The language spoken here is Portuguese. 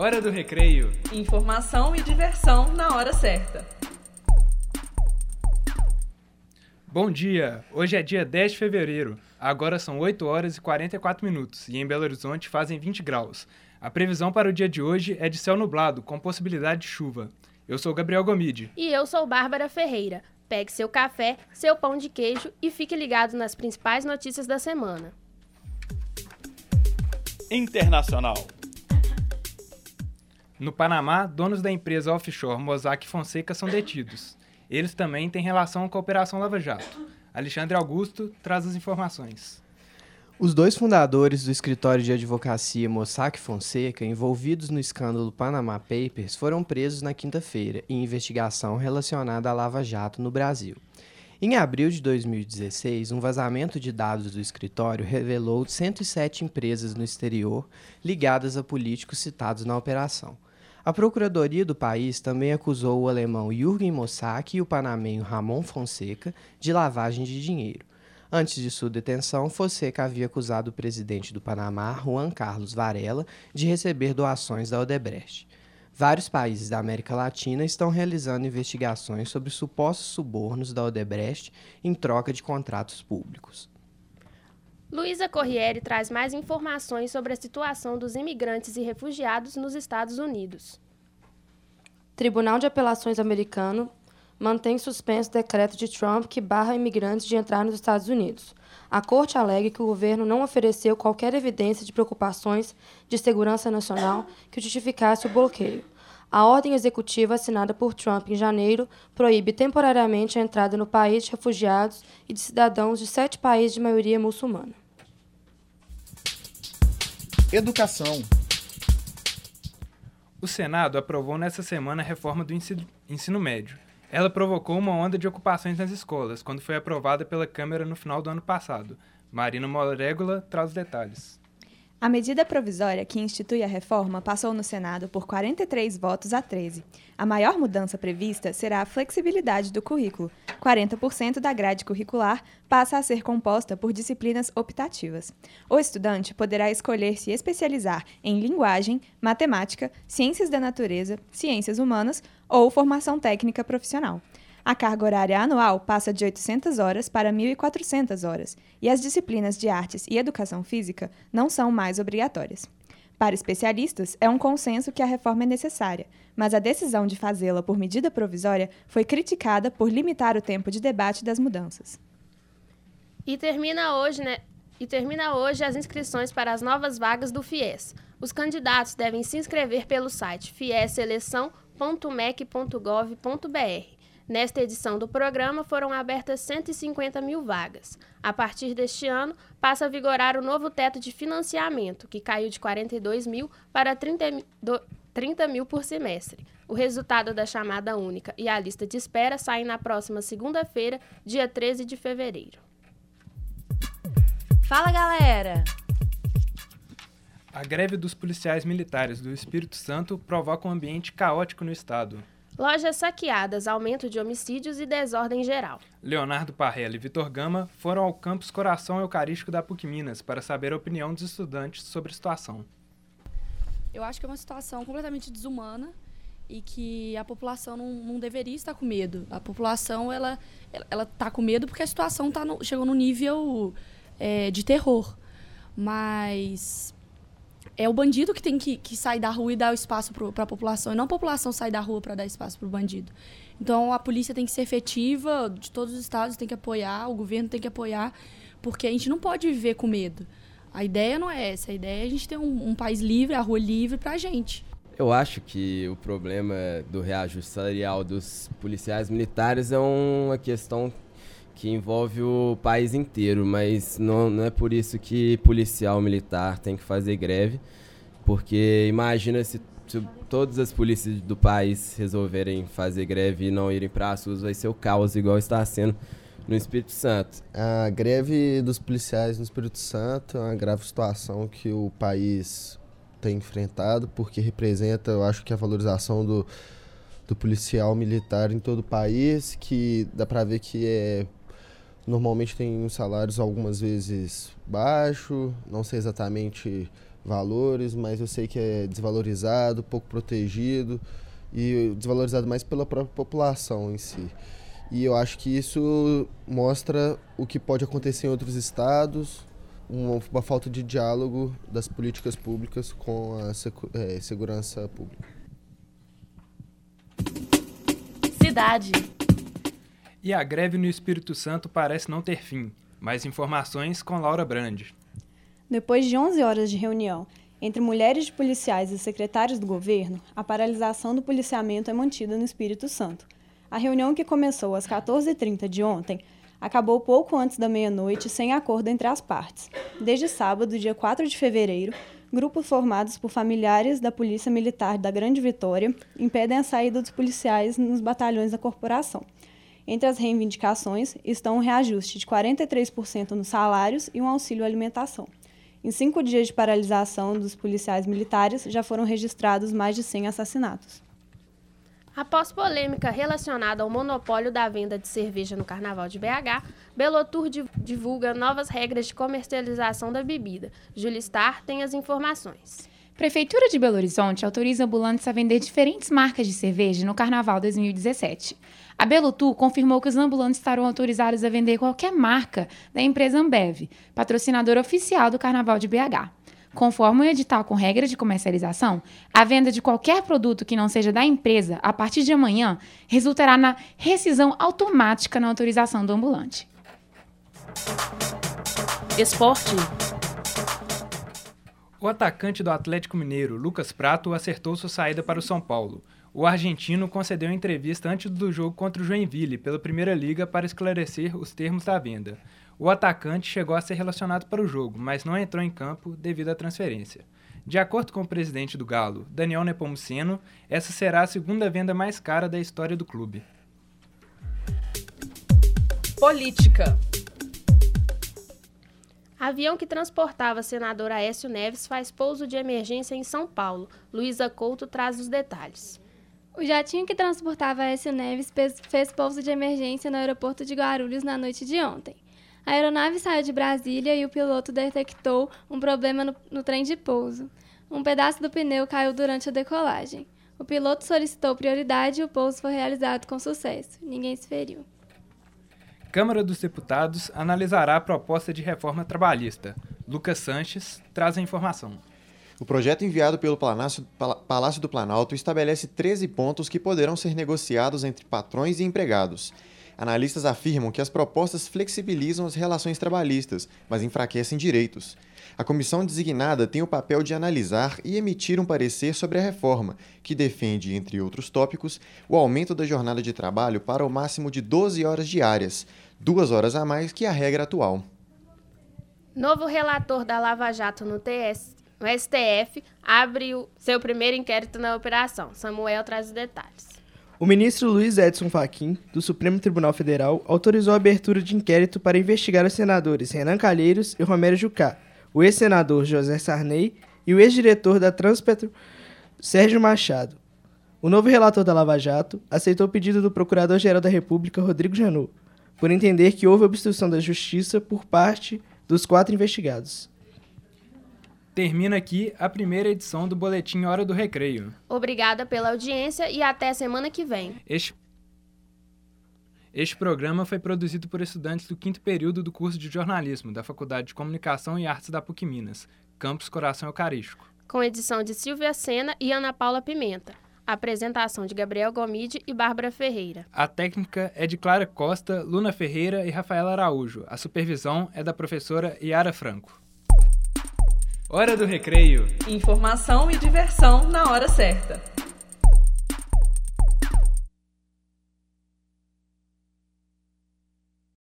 Hora do recreio. Informação e diversão na hora certa. Bom dia! Hoje é dia 10 de fevereiro. Agora são 8 horas e 44 minutos e em Belo Horizonte fazem 20 graus. A previsão para o dia de hoje é de céu nublado, com possibilidade de chuva. Eu sou Gabriel Gomide. E eu sou Bárbara Ferreira. Pegue seu café, seu pão de queijo e fique ligado nas principais notícias da semana. Internacional. No Panamá, donos da empresa offshore Mossack Fonseca são detidos. Eles também têm relação com a Operação Lava Jato. Alexandre Augusto traz as informações. Os dois fundadores do escritório de advocacia Mossack Fonseca, envolvidos no escândalo Panama Papers, foram presos na quinta-feira em investigação relacionada à Lava Jato no Brasil. Em abril de 2016, um vazamento de dados do escritório revelou 107 empresas no exterior ligadas a políticos citados na operação. A Procuradoria do país também acusou o alemão Jürgen Mossack e o panamenho Ramon Fonseca de lavagem de dinheiro. Antes de sua detenção, Fonseca havia acusado o presidente do Panamá, Juan Carlos Varela, de receber doações da Odebrecht. Vários países da América Latina estão realizando investigações sobre supostos subornos da Odebrecht em troca de contratos públicos. Luísa Corriere traz mais informações sobre a situação dos imigrantes e refugiados nos Estados Unidos. Tribunal de Apelações americano mantém suspenso decreto de Trump que barra imigrantes de entrar nos Estados Unidos. A corte alega que o governo não ofereceu qualquer evidência de preocupações de segurança nacional que justificasse o bloqueio. A ordem executiva assinada por Trump em janeiro proíbe temporariamente a entrada no país de refugiados e de cidadãos de sete países de maioria muçulmana. Educação. O Senado aprovou nesta semana a reforma do ensino médio. Ela provocou uma onda de ocupações nas escolas, quando foi aprovada pela Câmara no final do ano passado. Marina Moregula traz os detalhes. A medida provisória que institui a reforma passou no Senado por 43 votos a 13. A maior mudança prevista será a flexibilidade do currículo. 40% da grade curricular passa a ser composta por disciplinas optativas. O estudante poderá escolher se especializar em linguagem, matemática, ciências da natureza, ciências humanas ou formação técnica profissional. A carga horária anual passa de 800 horas para 1.400 horas, e as disciplinas de artes e educação física não são mais obrigatórias. Para especialistas, é um consenso que a reforma é necessária, mas a decisão de fazê-la por medida provisória foi criticada por limitar o tempo de debate das mudanças. E termina hoje, né? E termina hoje as inscrições para as novas vagas do FIES. Os candidatos devem se inscrever pelo site fieseleção.mec.gov.br. Nesta edição do programa foram abertas 150 mil vagas. A partir deste ano, passa a vigorar o novo teto de financiamento, que caiu de 42 mil para 30, 30 mil por semestre. O resultado da chamada única e a lista de espera saem na próxima segunda-feira, dia 13 de fevereiro. Fala, galera! A greve dos policiais militares do Espírito Santo provoca um ambiente caótico no estado. Lojas saqueadas, aumento de homicídios e desordem geral. Leonardo Parrella e Vitor Gama foram ao campus Coração Eucarístico da PUC Minas para saber a opinião dos estudantes sobre a situação. Eu acho que é uma situação completamente desumana e que a população não, não deveria estar com medo. A população ela ela está com medo porque a situação tá no, chegou no nível é, de terror. Mas é o bandido que tem que, que sair da rua e dar o espaço para a população, e não a população sair da rua para dar espaço para o bandido. Então a polícia tem que ser efetiva, de todos os estados tem que apoiar, o governo tem que apoiar, porque a gente não pode viver com medo. A ideia não é essa, a ideia é a gente ter um, um país livre, a rua livre para a gente. Eu acho que o problema do reajuste salarial dos policiais militares é uma questão que envolve o país inteiro, mas não, não é por isso que policial militar tem que fazer greve, porque imagina se, se todas as polícias do país resolverem fazer greve e não irem para as ruas, vai ser o caos igual está sendo no Espírito Santo. A greve dos policiais no Espírito Santo é uma grave situação que o país tem enfrentado, porque representa, eu acho que a valorização do, do policial militar em todo o país, que dá para ver que é normalmente tem salários algumas vezes baixo, não sei exatamente valores, mas eu sei que é desvalorizado, pouco protegido e desvalorizado mais pela própria população em si. E eu acho que isso mostra o que pode acontecer em outros estados, uma, uma falta de diálogo das políticas públicas com a eh, segurança pública. Cidade. E a greve no Espírito Santo parece não ter fim. Mais informações com Laura Brandi. Depois de 11 horas de reunião entre mulheres de policiais e secretários do governo, a paralisação do policiamento é mantida no Espírito Santo. A reunião, que começou às 14h30 de ontem, acabou pouco antes da meia-noite sem acordo entre as partes. Desde sábado, dia 4 de fevereiro, grupos formados por familiares da Polícia Militar da Grande Vitória impedem a saída dos policiais nos batalhões da corporação. Entre as reivindicações estão um reajuste de 43% nos salários e um auxílio alimentação. Em cinco dias de paralisação dos policiais militares, já foram registrados mais de 100 assassinatos. Após polêmica relacionada ao monopólio da venda de cerveja no Carnaval de BH, Belotur di- divulga novas regras de comercialização da bebida. Júlia Star tem as informações. Prefeitura de Belo Horizonte autoriza ambulantes a vender diferentes marcas de cerveja no Carnaval 2017. A Belotur confirmou que os ambulantes estarão autorizados a vender qualquer marca da empresa Ambev, patrocinadora oficial do Carnaval de BH. Conforme o edital com regra de comercialização, a venda de qualquer produto que não seja da empresa a partir de amanhã resultará na rescisão automática na autorização do ambulante. Esporte. O atacante do Atlético Mineiro, Lucas Prato, acertou sua saída para o São Paulo. O argentino concedeu entrevista antes do jogo contra o Joinville pela Primeira Liga para esclarecer os termos da venda. O atacante chegou a ser relacionado para o jogo, mas não entrou em campo devido à transferência. De acordo com o presidente do Galo, Daniel Nepomuceno, essa será a segunda venda mais cara da história do clube. Política. Avião que transportava senador Aécio Neves faz pouso de emergência em São Paulo. Luísa Couto traz os detalhes. O jatinho que transportava Aécio Neves fez, pouso de emergência no aeroporto de Guarulhos na noite de ontem. A aeronave saiu de Brasília e o piloto detectou um problema no, no trem de pouso. Um pedaço do pneu caiu durante a decolagem. O piloto solicitou prioridade e o pouso foi realizado com sucesso. Ninguém se feriu. Câmara dos Deputados analisará a proposta de reforma trabalhista. Lucas Sanches traz a informação. O projeto enviado pelo Palácio, Pala- Palácio do Planalto estabelece 13 pontos que poderão ser negociados entre patrões e empregados. Analistas afirmam que as propostas flexibilizam as relações trabalhistas, mas enfraquecem direitos. A comissão designada tem o papel de analisar e emitir um parecer sobre a reforma, que defende, entre outros tópicos, o aumento da jornada de trabalho para o máximo de 12 horas diárias, duas horas a mais que a regra atual. Novo relator da Lava Jato no, TS, no STF abre o seu primeiro inquérito na operação. Samuel traz os detalhes. O ministro Luiz Edson Fachin, do Supremo Tribunal Federal, autorizou a abertura de inquérito para investigar os senadores Renan Calheiros e Romero Jucá, o ex-senador José Sarney e o ex-diretor da Transpetro, Sérgio Machado. O novo relator da Lava Jato aceitou o pedido do Procurador-Geral da República, Rodrigo Janot, por entender que houve obstrução da justiça por parte dos quatro investigados. Termina aqui a primeira edição do Boletim Hora do Recreio. Obrigada pela audiência e até semana que vem. Este, este programa foi produzido por estudantes do quinto período do curso de jornalismo da Faculdade de Comunicação e Artes da PUC Minas, Campus Coração Eucarístico. Com edição de Silvia Sena e Ana Paula Pimenta. Apresentação de Gabriel Gomide e Bárbara Ferreira. A técnica é de Clara Costa, Luna Ferreira e Rafaela Araújo. A supervisão é da professora Yara Franco. Hora do Recreio. Informação e diversão na hora certa.